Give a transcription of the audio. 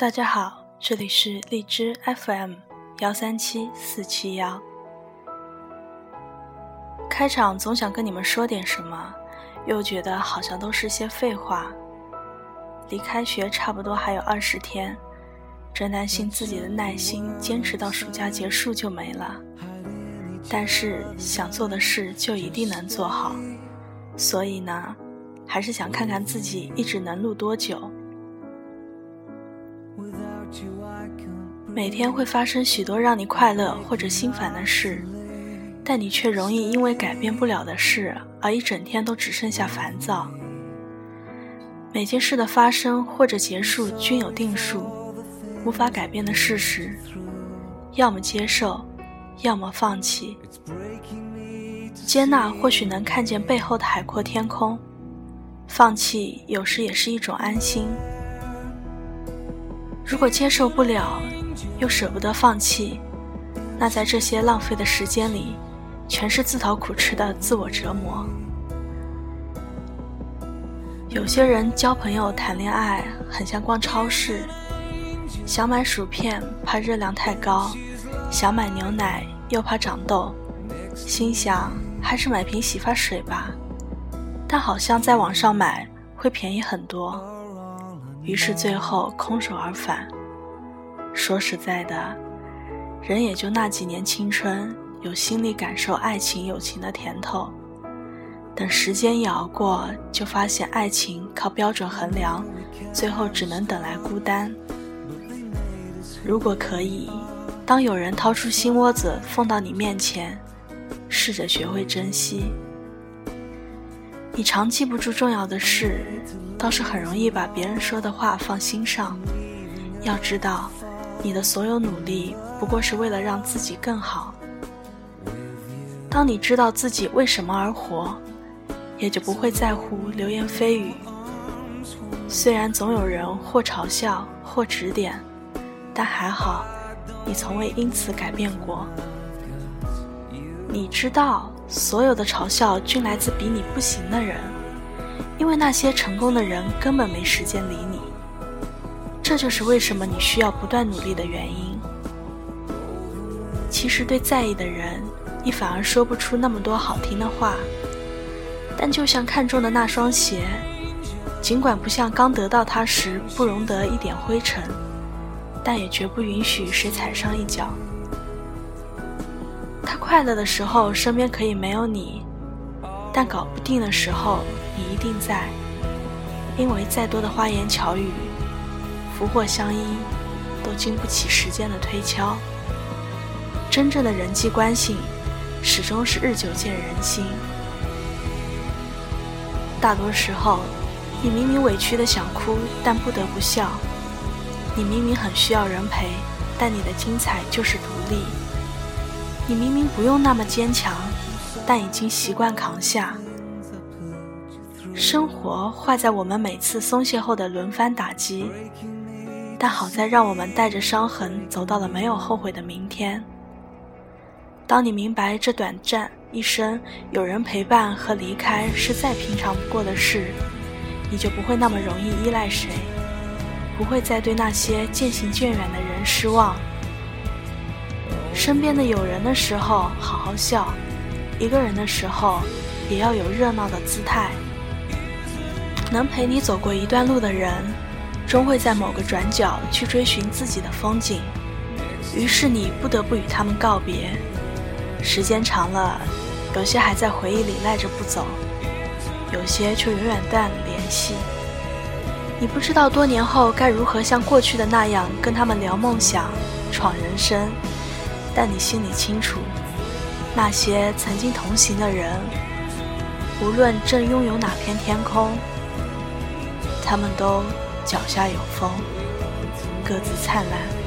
大家好，这里是荔枝 FM 幺三七四七幺。开场总想跟你们说点什么，又觉得好像都是些废话。离开学差不多还有二十天，真担心自己的耐心坚持到暑假结束就没了。但是想做的事就一定能做好，所以呢，还是想看看自己一直能录多久。每天会发生许多让你快乐或者心烦的事，但你却容易因为改变不了的事而一整天都只剩下烦躁。每件事的发生或者结束均有定数，无法改变的事实，要么接受，要么放弃。接纳或许能看见背后的海阔天空，放弃有时也是一种安心。如果接受不了，又舍不得放弃，那在这些浪费的时间里，全是自讨苦吃的自我折磨。有些人交朋友、谈恋爱，很像逛超市，想买薯片怕热量太高，想买牛奶又怕长痘，心想还是买瓶洗发水吧，但好像在网上买会便宜很多，于是最后空手而返。说实在的，人也就那几年青春，有心力感受爱情、友情的甜头。等时间一熬过，就发现爱情靠标准衡量，最后只能等来孤单。如果可以，当有人掏出心窝子放到你面前，试着学会珍惜。你常记不住重要的事，倒是很容易把别人说的话放心上。要知道。你的所有努力不过是为了让自己更好。当你知道自己为什么而活，也就不会在乎流言蜚语。虽然总有人或嘲笑或指点，但还好，你从未因此改变过。你知道，所有的嘲笑均来自比你不行的人，因为那些成功的人根本没时间理你。这就是为什么你需要不断努力的原因。其实对在意的人，你反而说不出那么多好听的话。但就像看中的那双鞋，尽管不像刚得到它时不容得一点灰尘，但也绝不允许谁踩上一脚。他快乐的时候，身边可以没有你，但搞不定的时候，你一定在。因为再多的花言巧语。福祸相依，都经不起时间的推敲。真正的人际关系，始终是日久见人心。大多时候，你明明委屈的想哭，但不得不笑；你明明很需要人陪，但你的精彩就是独立；你明明不用那么坚强，但已经习惯扛下。生活坏在我们每次松懈后的轮番打击。但好在，让我们带着伤痕走到了没有后悔的明天。当你明白这短暂一生有人陪伴和离开是再平常不过的事，你就不会那么容易依赖谁，不会再对那些渐行渐远的人失望。身边的有人的时候好好笑，一个人的时候也要有热闹的姿态。能陪你走过一段路的人。终会在某个转角去追寻自己的风景，于是你不得不与他们告别。时间长了，有些还在回忆里赖着不走，有些却永远断了联系。你不知道多年后该如何像过去的那样跟他们聊梦想、闯人生，但你心里清楚，那些曾经同行的人，无论正拥有哪片天空，他们都。脚下有风，各自灿烂。